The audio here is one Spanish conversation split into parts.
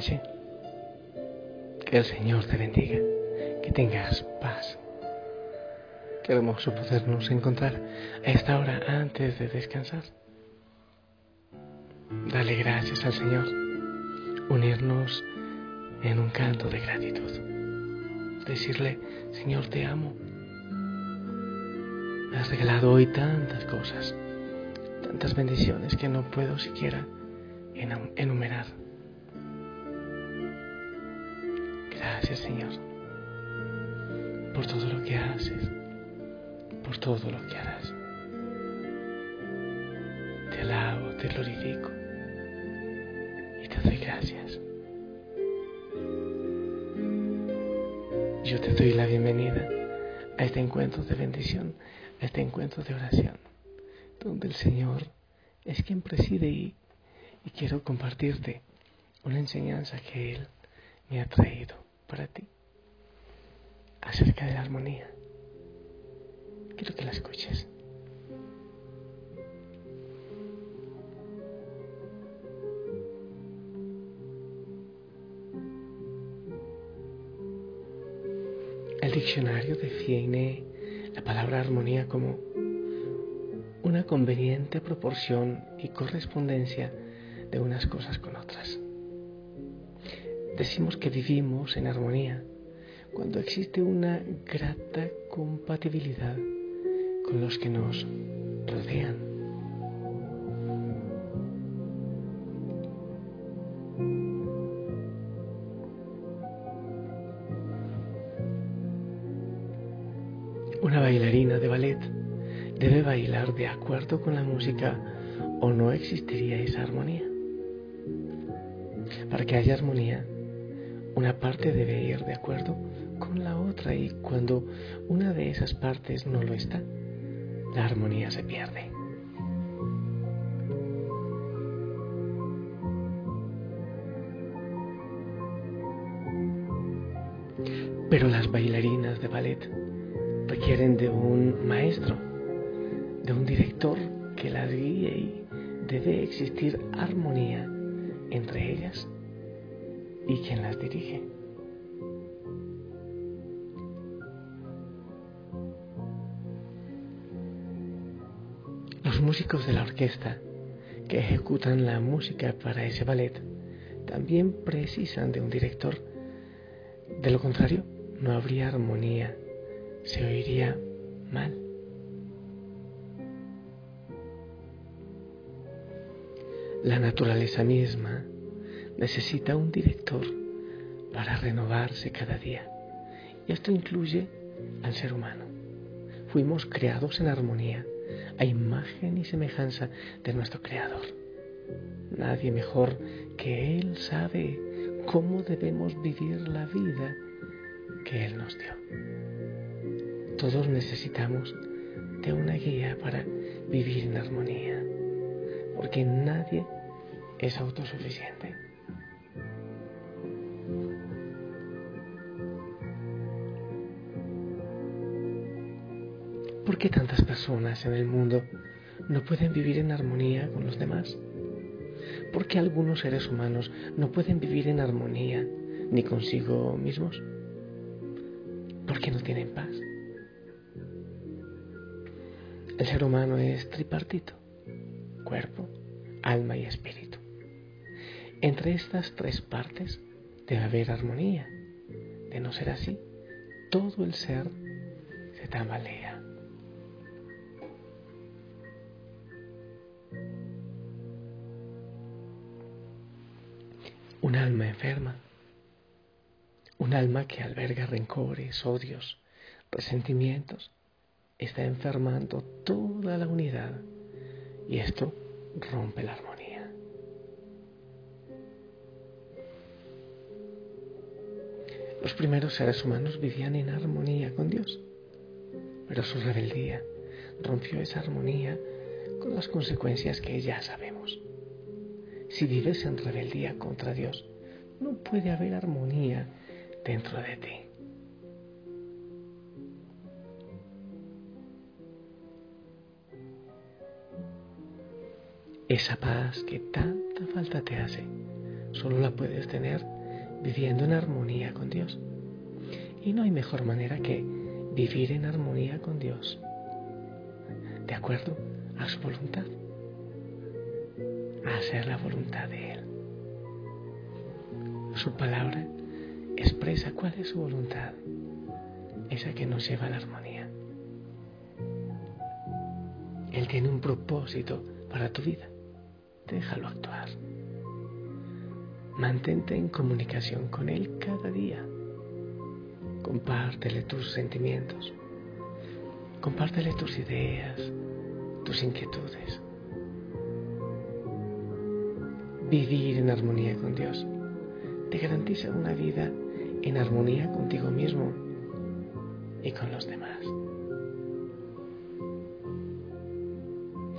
Que el Señor te bendiga, que tengas paz. Qué hermoso podernos encontrar a esta hora antes de descansar. Dale gracias al Señor, unirnos en un canto de gratitud. Decirle, Señor, te amo. Me has regalado hoy tantas cosas, tantas bendiciones que no puedo siquiera enumerar. Gracias Señor por todo lo que haces, por todo lo que harás. Te alabo, te glorifico y te doy gracias. Yo te doy la bienvenida a este encuentro de bendición, a este encuentro de oración, donde el Señor es quien preside y, y quiero compartirte una enseñanza que Él me ha traído para ti acerca de la armonía. Quiero que la escuches. El diccionario define la palabra armonía como una conveniente proporción y correspondencia de unas cosas con otras. Decimos que vivimos en armonía cuando existe una grata compatibilidad con los que nos rodean. Una bailarina de ballet debe bailar de acuerdo con la música o no existiría esa armonía. Para que haya armonía, una parte debe ir de acuerdo con la otra y cuando una de esas partes no lo está, la armonía se pierde. Pero las bailarinas de ballet requieren de un maestro, de un director que las guíe y debe existir armonía entre ellas y quien las dirige. Los músicos de la orquesta que ejecutan la música para ese ballet también precisan de un director. De lo contrario, no habría armonía, se oiría mal. La naturaleza misma necesita un director para renovarse cada día. Y esto incluye al ser humano. Fuimos creados en armonía, a imagen y semejanza de nuestro Creador. Nadie mejor que Él sabe cómo debemos vivir la vida que Él nos dio. Todos necesitamos de una guía para vivir en armonía, porque nadie es autosuficiente. ¿Por qué tantas personas en el mundo no pueden vivir en armonía con los demás? ¿Por qué algunos seres humanos no pueden vivir en armonía ni consigo mismos? porque no tienen paz. El ser humano es tripartito, cuerpo, alma y espíritu. Entre estas tres partes debe haber armonía. De no ser así, todo el ser se tambalea. Un alma enferma, un alma que alberga rencores, odios, resentimientos, está enfermando toda la unidad y esto rompe la armonía. Los primeros seres humanos vivían en armonía con Dios, pero su rebeldía rompió esa armonía con las consecuencias que ya sabemos. Si vives en rebeldía contra Dios, no puede haber armonía dentro de ti. Esa paz que tanta falta te hace, solo la puedes tener viviendo en armonía con Dios. Y no hay mejor manera que vivir en armonía con Dios, de acuerdo a su voluntad, hacer la voluntad de Él. Su palabra expresa cuál es su voluntad, esa que nos lleva a la armonía. Él tiene un propósito para tu vida déjalo actuar. Mantente en comunicación con Él cada día. Compártele tus sentimientos. Compártele tus ideas, tus inquietudes. Vivir en armonía con Dios te garantiza una vida en armonía contigo mismo y con los demás.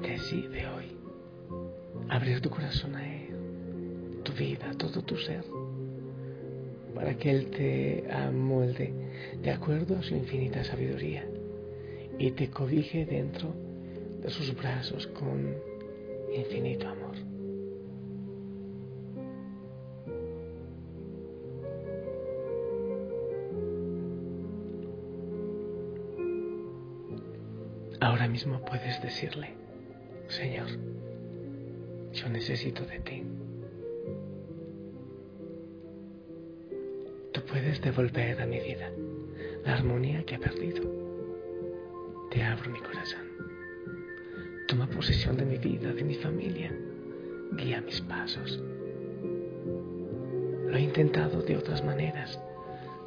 Decide hoy abrir tu corazón a Él, tu vida, todo tu ser, para que Él te amolde de acuerdo a su infinita sabiduría y te cobije dentro de sus brazos con infinito amor. Ahora mismo puedes decirle, Señor, yo necesito de ti. Tú puedes devolver a mi vida la armonía que he perdido. Te abro mi corazón. Toma posesión de mi vida, de mi familia. Guía mis pasos. Lo he intentado de otras maneras,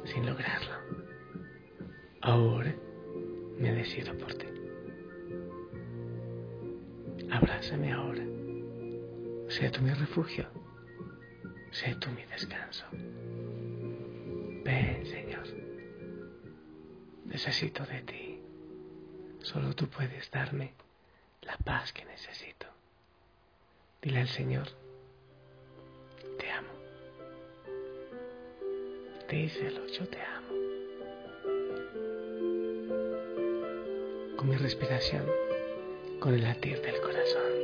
sin lograrlo. Ahora me decido por ti. Abrázame ahora Sé tú mi refugio, sé tú mi descanso. Ven, Señor, necesito de ti. Solo tú puedes darme la paz que necesito. Dile al Señor, te amo. Díselo, yo te amo. Con mi respiración, con el latir del corazón.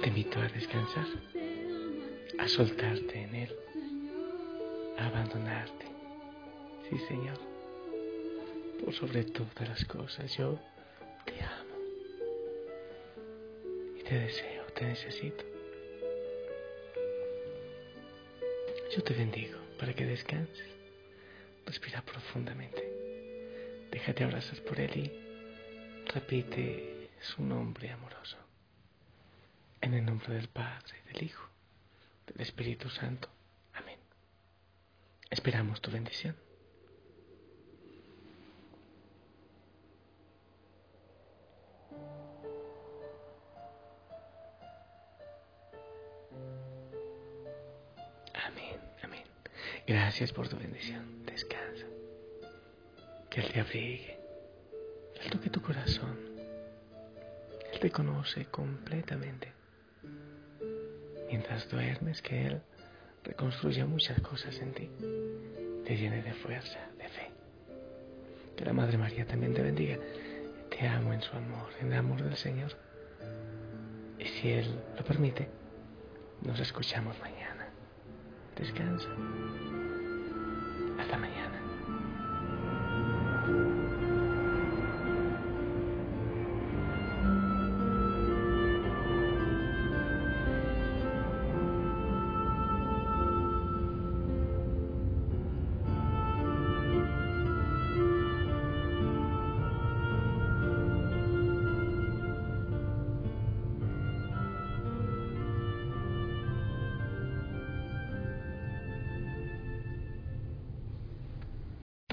Te invito a descansar, a soltarte en Él, a abandonarte. Sí, Señor. Por sobre todas las cosas, yo te amo. Y te deseo, te necesito. Yo te bendigo para que descanses. Respira profundamente. Déjate abrazar por Él y repite su nombre amoroso. En el nombre del Padre, del Hijo, del Espíritu Santo. Amén. Esperamos tu bendición. Amén, amén. Gracias por tu bendición. Descansa. Que Él te abrigue. Él toque tu corazón. Él te conoce completamente mientras duermes, que Él reconstruya muchas cosas en ti, te llene de fuerza, de fe. Que la Madre María también te bendiga. Te amo en su amor, en el amor del Señor. Y si Él lo permite, nos escuchamos mañana. Descansa. Hasta mañana.